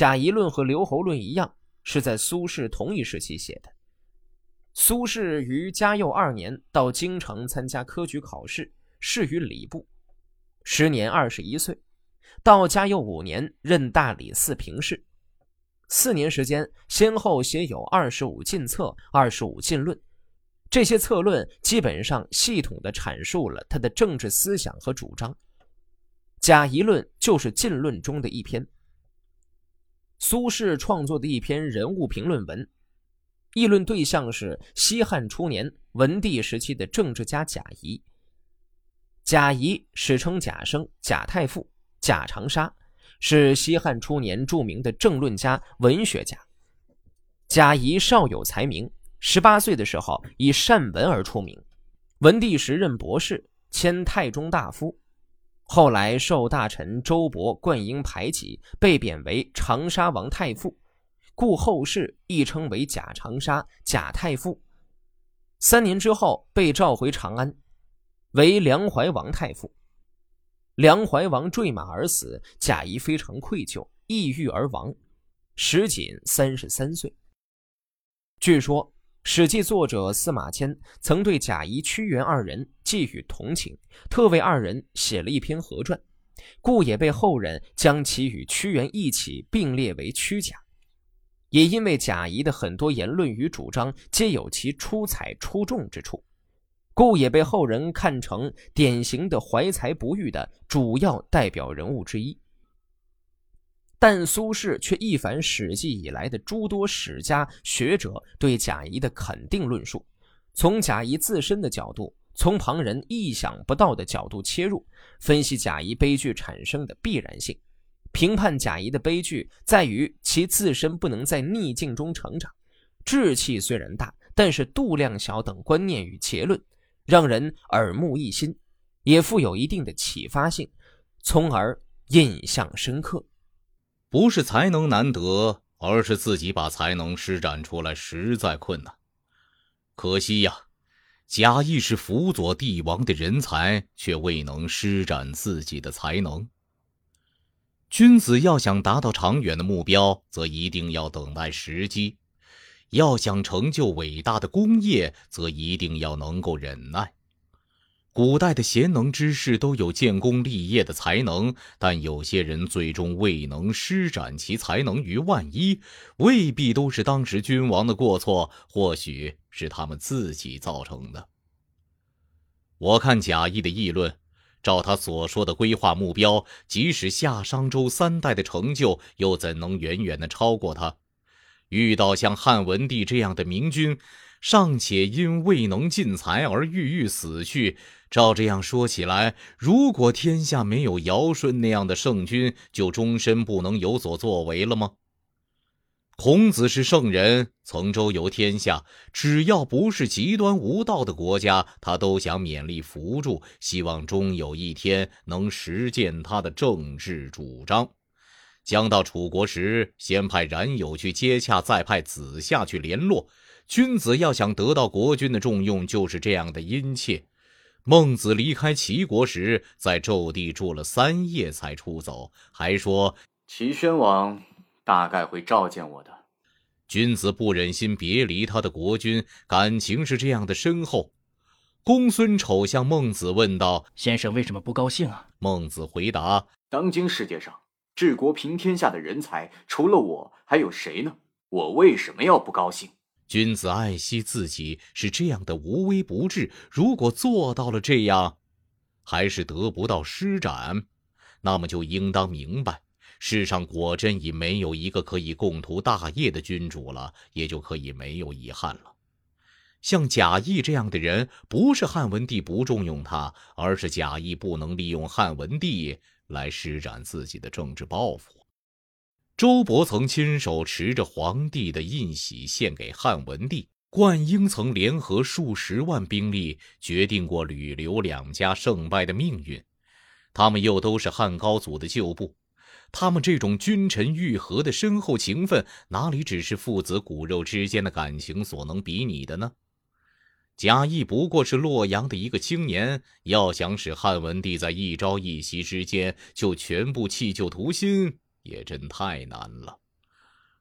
贾谊论和刘侯论一样，是在苏轼同一时期写的。苏轼于嘉佑二年到京城参加科举考试，仕于礼部，时年二十一岁。到嘉佑五年任大理寺评事，四年时间，先后写有二十五进策、二十五进论。这些策论基本上系统地阐述了他的政治思想和主张。贾谊论就是进论中的一篇。苏轼创作的一篇人物评论文，议论对象是西汉初年文帝时期的政治家贾谊。贾谊史称贾生、贾太傅、贾长沙，是西汉初年著名的政论家、文学家。贾谊少有才名。十八岁的时候，以善文而出名。文帝时任博士，迁太中大夫。后来受大臣周勃、灌婴排挤，被贬为长沙王太傅，故后世亦称为贾长沙、贾太傅。三年之后，被召回长安，为梁怀王太傅。梁怀王坠马而死，贾谊非常愧疚，抑郁而亡，时仅三十三岁。据说。《史记》作者司马迁曾对贾谊、屈原二人寄予同情，特为二人写了一篇合传，故也被后人将其与屈原一起并列为屈贾。也因为贾谊的很多言论与主张皆有其出彩出众之处，故也被后人看成典型的怀才不遇的主要代表人物之一。但苏轼却一反《史记》以来的诸多史家学者对贾谊的肯定论述，从贾谊自身的角度，从旁人意想不到的角度切入，分析贾谊悲剧产生的必然性，评判贾谊的悲剧在于其自身不能在逆境中成长，志气虽然大，但是度量小等观念与结论，让人耳目一新，也富有一定的启发性，从而印象深刻。不是才能难得，而是自己把才能施展出来实在困难。可惜呀，贾谊是辅佐帝王的人才，却未能施展自己的才能。君子要想达到长远的目标，则一定要等待时机；要想成就伟大的功业，则一定要能够忍耐。古代的贤能之士都有建功立业的才能，但有些人最终未能施展其才能于万一，未必都是当时君王的过错，或许是他们自己造成的。我看贾谊的议论，照他所说的规划目标，即使夏商周三代的成就，又怎能远远的超过他？遇到像汉文帝这样的明君，尚且因未能尽才而郁郁死去。照这样说起来，如果天下没有尧舜那样的圣君，就终身不能有所作为了吗？孔子是圣人，曾周游天下，只要不是极端无道的国家，他都想勉力扶助，希望终有一天能实践他的政治主张。将到楚国时，先派冉有去接洽，再派子夏去联络。君子要想得到国君的重用，就是这样的殷切。孟子离开齐国时，在纣地住了三夜才出走，还说齐宣王大概会召见我的。君子不忍心别离他的国君，感情是这样的深厚。公孙丑向孟子问道：“先生为什么不高兴啊？”孟子回答：“当今世界上治国平天下的人才，除了我，还有谁呢？我为什么要不高兴？”君子爱惜自己是这样的无微不至，如果做到了这样，还是得不到施展，那么就应当明白，世上果真已没有一个可以共图大业的君主了，也就可以没有遗憾了。像贾谊这样的人，不是汉文帝不重用他，而是贾谊不能利用汉文帝来施展自己的政治抱负。周勃曾亲手持着皇帝的印玺献给汉文帝，灌婴曾联合数十万兵力决定过吕刘两家胜败的命运，他们又都是汉高祖的旧部，他们这种君臣愈合的深厚情分，哪里只是父子骨肉之间的感情所能比拟的呢？贾谊不过是洛阳的一个青年，要想使汉文帝在一朝一夕之间就全部弃旧图新。也真太难了。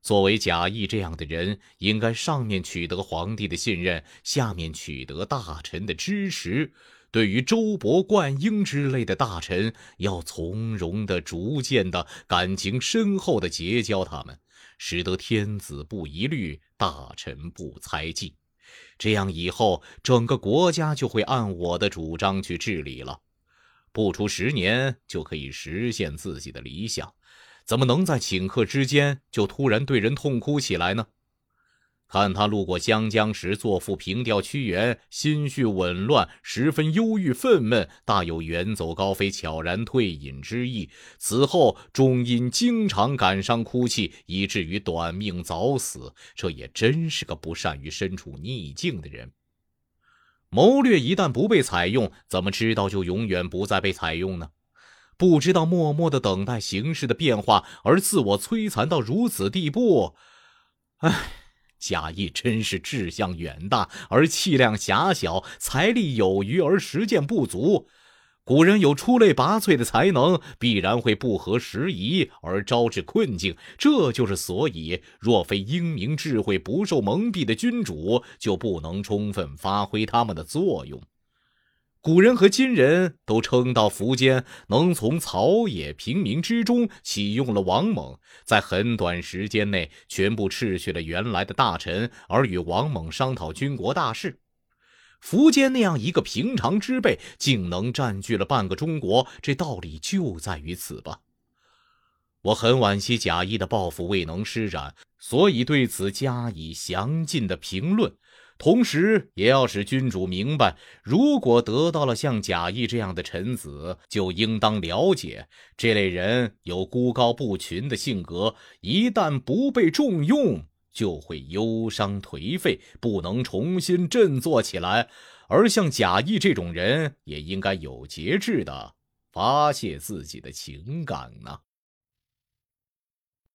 作为贾谊这样的人，应该上面取得皇帝的信任，下面取得大臣的支持。对于周勃、灌婴之类的大臣，要从容的、逐渐的、感情深厚的结交他们，使得天子不疑虑，大臣不猜忌。这样以后，整个国家就会按我的主张去治理了。不出十年，就可以实现自己的理想。怎么能在顷刻之间就突然对人痛哭起来呢？看他路过湘江时，作赋平调屈原，心绪紊乱，十分忧郁愤懑，大有远走高飞、悄然退隐之意。此后终因经常感伤哭泣，以至于短命早死。这也真是个不善于身处逆境的人。谋略一旦不被采用，怎么知道就永远不再被采用呢？不知道默默的等待形势的变化，而自我摧残到如此地步。唉，贾谊真是志向远大而气量狭小，财力有余而实践不足。古人有出类拔萃的才能，必然会不合时宜而招致困境。这就是所以，若非英明智慧、不受蒙蔽的君主，就不能充分发挥他们的作用。古人和今人都称道苻坚能从草野平民之中启用了王猛，在很短时间内全部斥去了原来的大臣，而与王猛商讨军国大事。苻坚那样一个平常之辈，竟能占据了半个中国，这道理就在于此吧。我很惋惜贾谊的抱负未能施展，所以对此加以详尽的评论。同时，也要使君主明白，如果得到了像贾谊这样的臣子，就应当了解，这类人有孤高不群的性格，一旦不被重用，就会忧伤颓废，不能重新振作起来。而像贾谊这种人，也应该有节制的发泄自己的情感呢。